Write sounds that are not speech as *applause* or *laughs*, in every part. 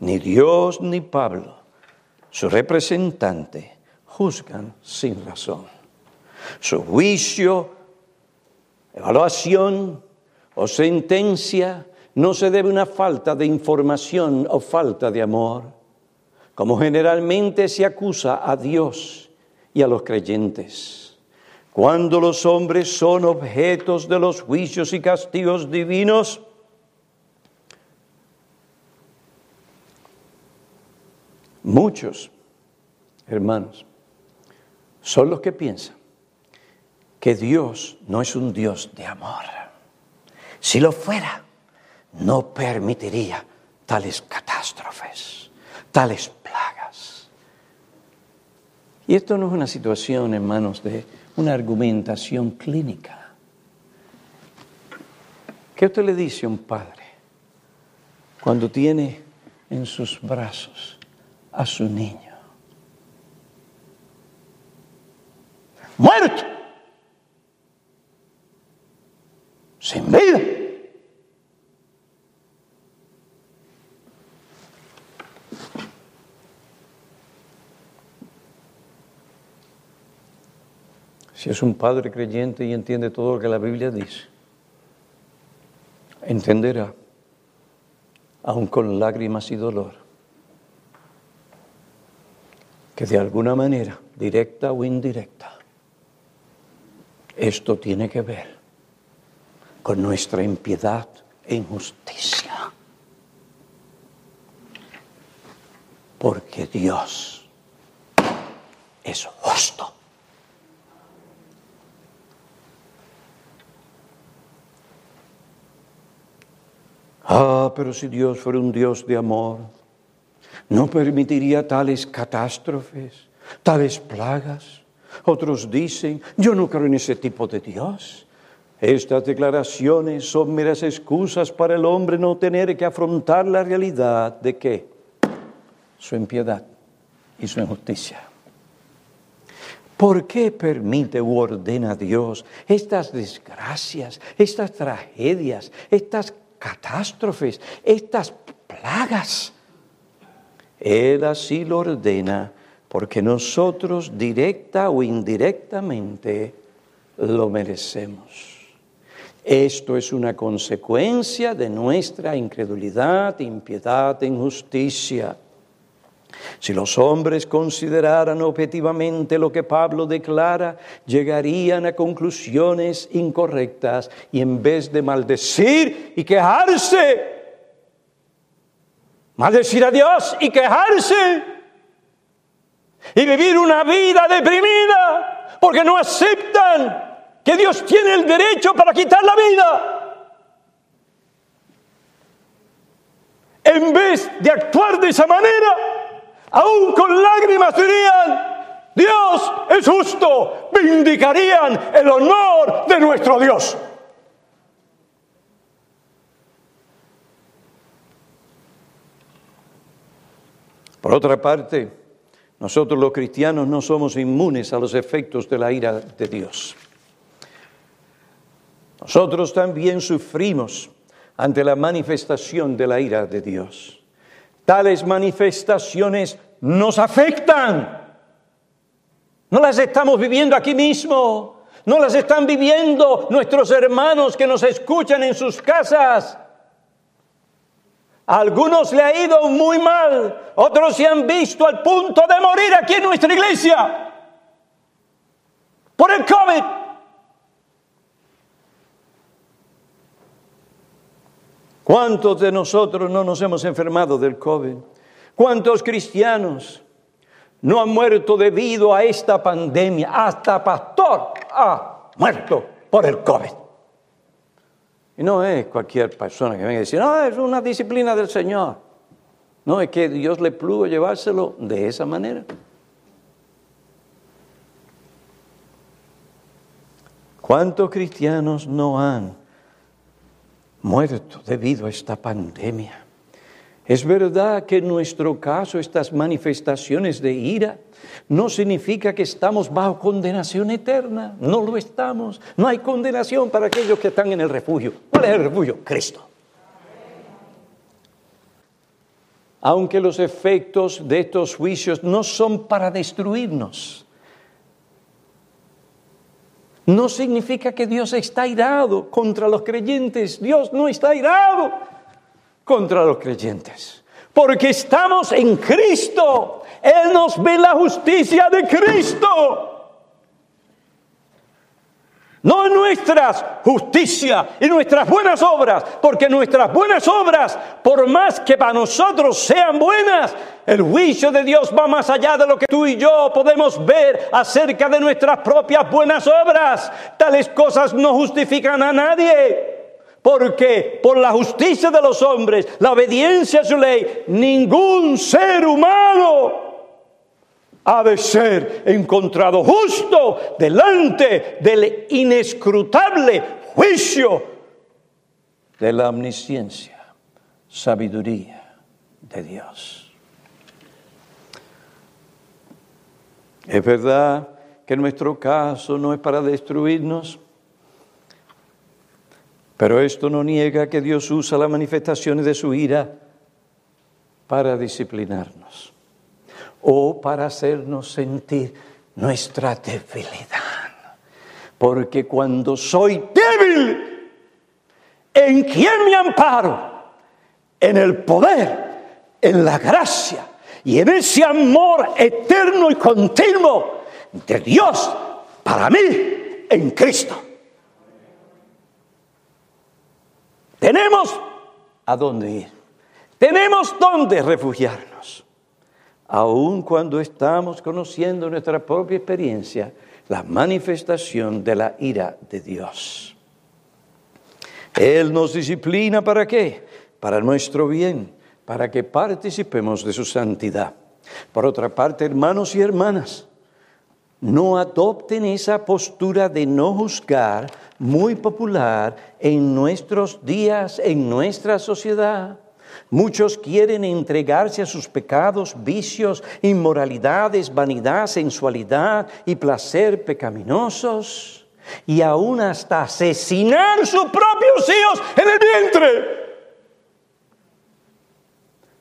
ni Dios ni Pablo, su representante, juzgan sin razón. Su juicio, evaluación o sentencia no se debe a una falta de información o falta de amor, como generalmente se acusa a Dios y a los creyentes. Cuando los hombres son objetos de los juicios y castigos divinos, muchos hermanos son los que piensan que Dios no es un Dios de amor. Si lo fuera, no permitiría tales catástrofes, tales plagas. Y esto no es una situación, hermanos, de una argumentación clínica. ¿Qué usted le dice a un padre cuando tiene en sus brazos a su niño? Muerto. Sin vida. Si es un padre creyente y entiende todo lo que la Biblia dice, entenderá, aun con lágrimas y dolor, que de alguna manera, directa o indirecta, esto tiene que ver con nuestra impiedad e injusticia. Porque Dios es justo. Ah, pero si Dios fuera un Dios de amor, no permitiría tales catástrofes, tales plagas. Otros dicen, yo no creo en ese tipo de Dios. Estas declaraciones son meras excusas para el hombre no tener que afrontar la realidad de que su impiedad y su injusticia. ¿Por qué permite u ordena Dios estas desgracias, estas tragedias, estas catástrofes, estas plagas. Él así lo ordena porque nosotros directa o indirectamente lo merecemos. Esto es una consecuencia de nuestra incredulidad, impiedad injusticia. Si los hombres consideraran objetivamente lo que Pablo declara, llegarían a conclusiones incorrectas y en vez de maldecir y quejarse, maldecir a Dios y quejarse y vivir una vida deprimida porque no aceptan que Dios tiene el derecho para quitar la vida. En vez de actuar de esa manera, aún con lágrimas dirían, Dios es justo, vindicarían el honor de nuestro Dios. Por otra parte, nosotros los cristianos no somos inmunes a los efectos de la ira de Dios. Nosotros también sufrimos ante la manifestación de la ira de Dios. Tales manifestaciones nos afectan. No las estamos viviendo aquí mismo. No las están viviendo nuestros hermanos que nos escuchan en sus casas. Algunos le ha ido muy mal, otros se han visto al punto de morir aquí en nuestra iglesia por el COVID. ¿Cuántos de nosotros no nos hemos enfermado del COVID? ¿Cuántos cristianos no han muerto debido a esta pandemia? Hasta pastor ha muerto por el COVID. Y no es cualquier persona que venga a decir, no, es una disciplina del Señor. No, es que Dios le plugo llevárselo de esa manera. ¿Cuántos cristianos no han muerto debido a esta pandemia. Es verdad que en nuestro caso estas manifestaciones de ira no significa que estamos bajo condenación eterna, no lo estamos. No hay condenación para aquellos que están en el refugio. ¿Cuál es el refugio? Cristo. aunque los efectos de estos juicios no son para destruirnos, no significa que Dios está irado contra los creyentes. Dios no está irado contra los creyentes. Porque estamos en Cristo. Él nos ve la justicia de Cristo. No nuestras justicia y nuestras buenas obras, porque nuestras buenas obras, por más que para nosotros sean buenas, el juicio de Dios va más allá de lo que tú y yo podemos ver acerca de nuestras propias buenas obras. Tales cosas no justifican a nadie. Porque por la justicia de los hombres, la obediencia a su ley, ningún ser humano ha de ser encontrado justo delante del inescrutable juicio de la omnisciencia, sabiduría de Dios. Es verdad que nuestro caso no es para destruirnos, pero esto no niega que Dios usa las manifestaciones de su ira para disciplinarnos o para hacernos sentir nuestra debilidad. Porque cuando soy débil, ¿en quién me amparo? En el poder, en la gracia y en ese amor eterno y continuo de Dios para mí en Cristo. Tenemos a dónde ir. Tenemos dónde refugiarnos aun cuando estamos conociendo nuestra propia experiencia, la manifestación de la ira de Dios. Él nos disciplina para qué? Para nuestro bien, para que participemos de su santidad. Por otra parte, hermanos y hermanas, no adopten esa postura de no juzgar muy popular en nuestros días, en nuestra sociedad. Muchos quieren entregarse a sus pecados, vicios, inmoralidades, vanidad, sensualidad y placer pecaminosos y aún hasta asesinar sus propios hijos en el vientre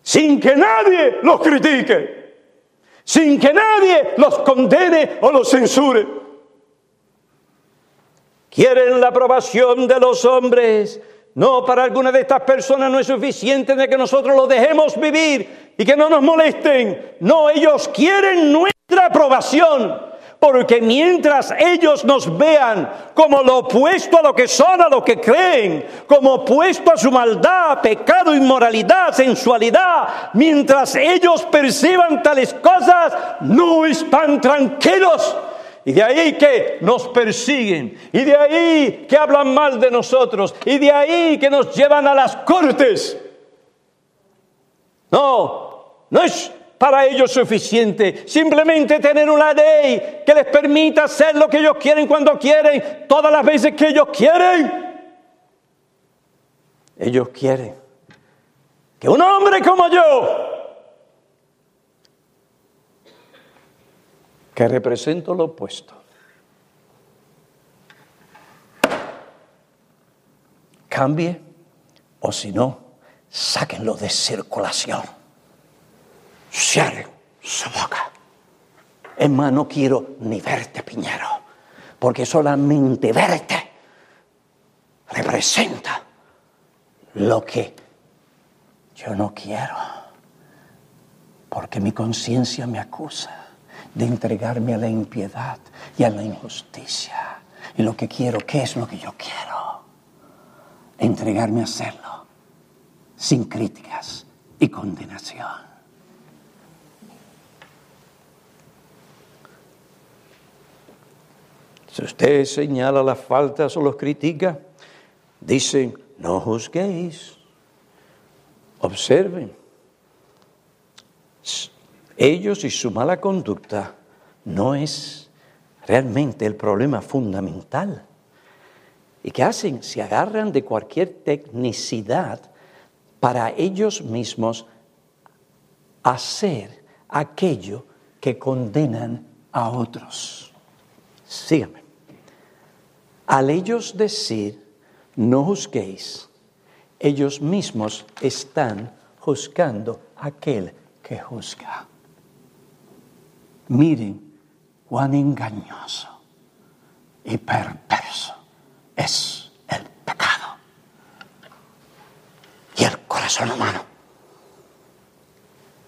sin que nadie los critique, sin que nadie los condene o los censure. Quieren la aprobación de los hombres no, para alguna de estas personas no es suficiente de que nosotros lo dejemos vivir y que no nos molesten. No, ellos quieren nuestra aprobación. Porque mientras ellos nos vean como lo opuesto a lo que son, a lo que creen, como opuesto a su maldad, pecado, inmoralidad, sensualidad, mientras ellos perciban tales cosas, no están tranquilos y de ahí que nos persiguen. Y de ahí que hablan mal de nosotros. Y de ahí que nos llevan a las cortes. No, no es para ellos suficiente simplemente tener una ley que les permita hacer lo que ellos quieren cuando quieren, todas las veces que ellos quieren. Ellos quieren que un hombre como yo que represento lo opuesto. Cambie o si no, sáquenlo de circulación. Cierren su boca. Más, no quiero ni verte, Piñero, porque solamente verte representa lo que yo no quiero, porque mi conciencia me acusa de entregarme a la impiedad y a la injusticia. Y lo que quiero, ¿qué es lo que yo quiero? Entregarme a hacerlo sin críticas y condenación. Si usted señala las faltas o los critica, dicen, no juzguéis, observen ellos y su mala conducta no es realmente el problema fundamental. ¿Y qué hacen? Se agarran de cualquier tecnicidad para ellos mismos hacer aquello que condenan a otros. Síganme. Al ellos decir, no juzguéis, ellos mismos están juzgando aquel que juzga. Miren cuán engañoso y perverso es el pecado y el corazón humano.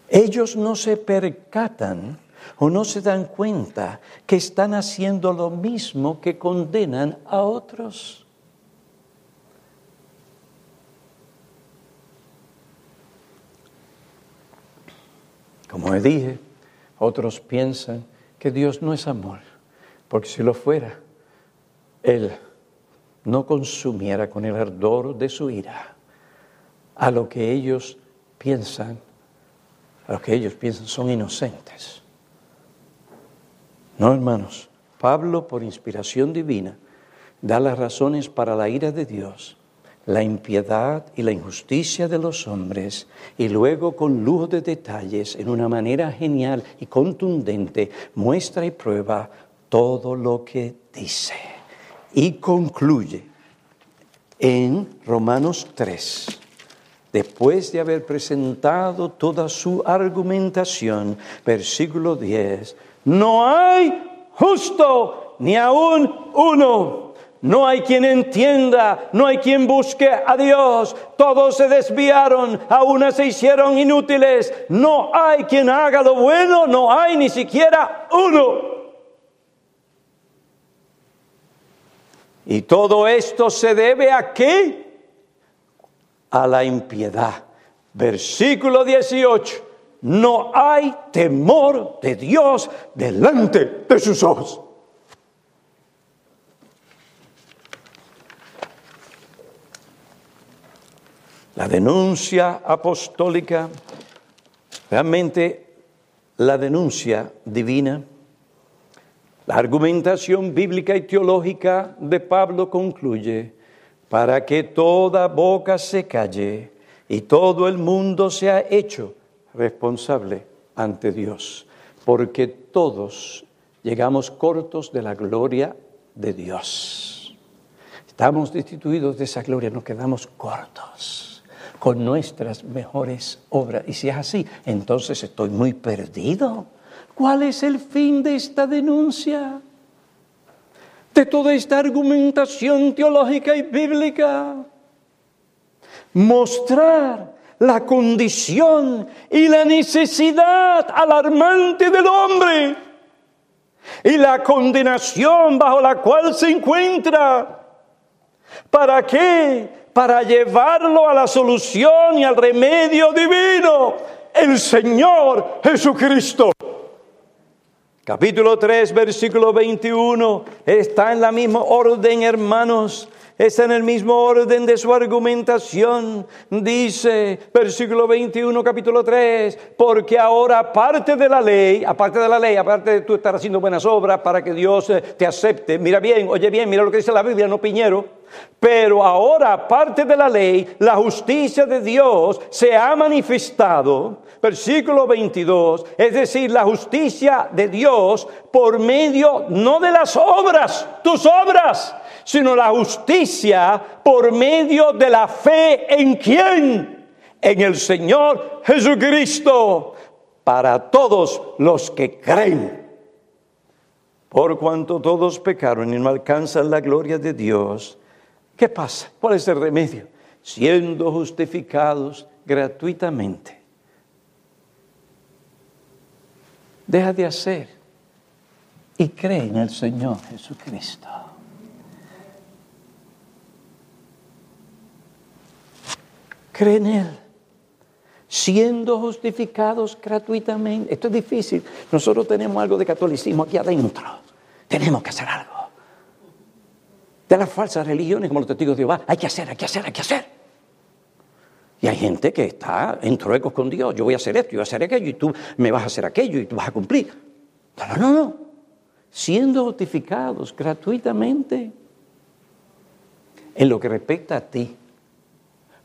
Ellos no se percatan o no se dan cuenta que están haciendo lo mismo que condenan a otros. Como dije, otros piensan que Dios no es amor, porque si lo fuera, Él no consumiera con el ardor de su ira a lo que ellos piensan, a lo que ellos piensan son inocentes. No, hermanos, Pablo, por inspiración divina, da las razones para la ira de Dios la impiedad y la injusticia de los hombres y luego con lujo de detalles, en una manera genial y contundente, muestra y prueba todo lo que dice. Y concluye en Romanos 3, después de haber presentado toda su argumentación, versículo 10, no hay justo ni aún uno no hay quien entienda, no hay quien busque a Dios. Todos se desviaron, a una se hicieron inútiles. No hay quien haga lo bueno, no hay ni siquiera uno. Y todo esto se debe a qué? A la impiedad. Versículo 18. No hay temor de Dios delante de sus ojos. La denuncia apostólica, realmente la denuncia divina, la argumentación bíblica y teológica de Pablo concluye para que toda boca se calle y todo el mundo sea hecho responsable ante Dios, porque todos llegamos cortos de la gloria de Dios. Estamos destituidos de esa gloria, nos quedamos cortos con nuestras mejores obras. Y si es así, entonces estoy muy perdido. ¿Cuál es el fin de esta denuncia? De toda esta argumentación teológica y bíblica. Mostrar la condición y la necesidad alarmante del hombre y la condenación bajo la cual se encuentra. ¿Para qué? para llevarlo a la solución y al remedio divino, el Señor Jesucristo. Capítulo 3, versículo 21, está en la misma orden, hermanos está en el mismo orden de su argumentación. Dice, versículo 21, capítulo 3, porque ahora aparte de la ley, aparte de la ley, aparte de tú estar haciendo buenas obras para que Dios eh, te acepte, mira bien, oye bien, mira lo que dice la Biblia, no piñero, pero ahora aparte de la ley, la justicia de Dios se ha manifestado, versículo 22, es decir, la justicia de Dios por medio no de las obras, tus obras, sino la justicia por medio de la fe en quién? En el Señor Jesucristo, para todos los que creen. Por cuanto todos pecaron y no alcanzan la gloria de Dios, ¿qué pasa? ¿Cuál es el remedio? Siendo justificados gratuitamente. Deja de hacer y cree en el Señor Jesucristo. Cree en Él, siendo justificados gratuitamente. Esto es difícil. Nosotros tenemos algo de catolicismo aquí adentro. Tenemos que hacer algo. De las falsas religiones, como los testigos de Jehová, hay que hacer, hay que hacer, hay que hacer. Y hay gente que está en truecos con Dios. Yo voy a hacer esto, yo voy a hacer aquello, y tú me vas a hacer aquello, y tú vas a cumplir. No, no, no, no. Siendo justificados gratuitamente en lo que respecta a ti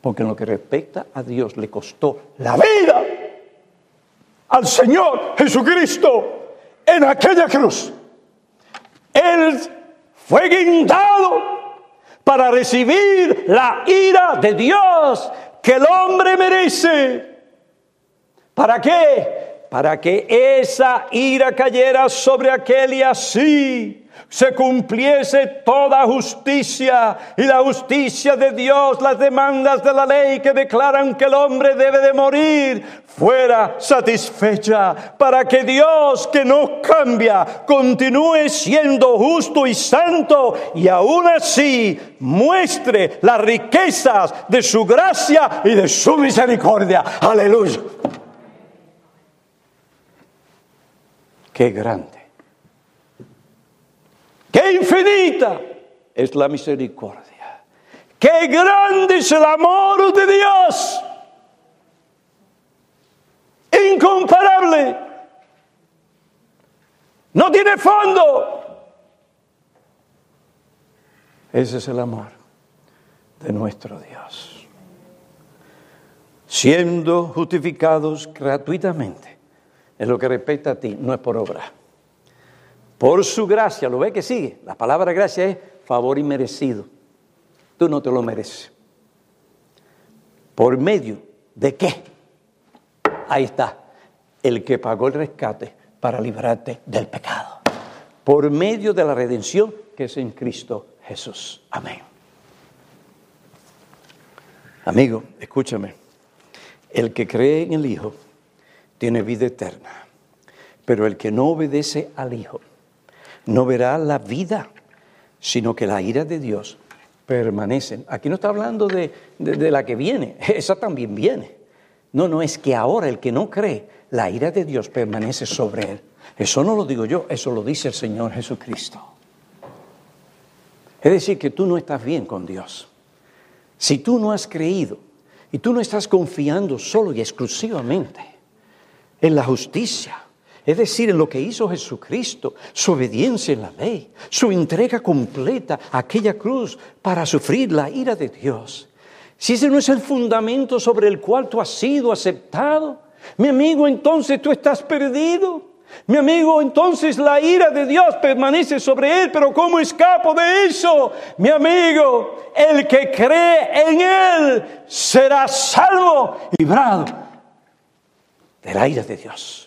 porque en lo que respecta a Dios le costó la vida al Señor Jesucristo en aquella cruz. Él fue guindado para recibir la ira de Dios que el hombre merece. ¿Para qué? Para que esa ira cayera sobre aquel y así se cumpliese toda justicia y la justicia de Dios, las demandas de la ley que declaran que el hombre debe de morir, fuera satisfecha para que Dios que no cambia continúe siendo justo y santo y aún así muestre las riquezas de su gracia y de su misericordia. Aleluya. Qué grande Qué infinita es la misericordia. Qué grande es el amor de Dios. Incomparable. No tiene fondo. Ese es el amor de nuestro Dios. Siendo justificados gratuitamente en lo que respecta a ti, no es por obra por su gracia, ¿lo ve que sigue? La palabra gracia es favor inmerecido. Tú no te lo mereces. ¿Por medio de qué? Ahí está, el que pagó el rescate para librarte del pecado. Por medio de la redención que es en Cristo Jesús. Amén. Amigo, escúchame. El que cree en el Hijo tiene vida eterna, pero el que no obedece al Hijo no verá la vida, sino que la ira de Dios permanece. Aquí no está hablando de, la que viene, *laughs* esa también viene. No, no, es que ahora el que no cree, la ira de Dios permanece sobre él. Eso no lo digo yo, eso lo dice el Señor Jesucristo. Es decir, que tú no estás bien con Dios. Si tú no has creído y tú no estás confiando solo y exclusivamente en la justicia, es decir, en lo que hizo Jesucristo, su obediencia en la ley, su entrega completa a aquella cruz para sufrir la ira de Dios. Si ese no es el fundamento sobre el cual tú has sido aceptado, mi amigo, entonces tú estás perdido. Mi amigo, entonces la ira de Dios permanece sobre él, pero ¿cómo escapo de eso? Mi amigo, el que cree en él será salvo y librado de la ira de Dios.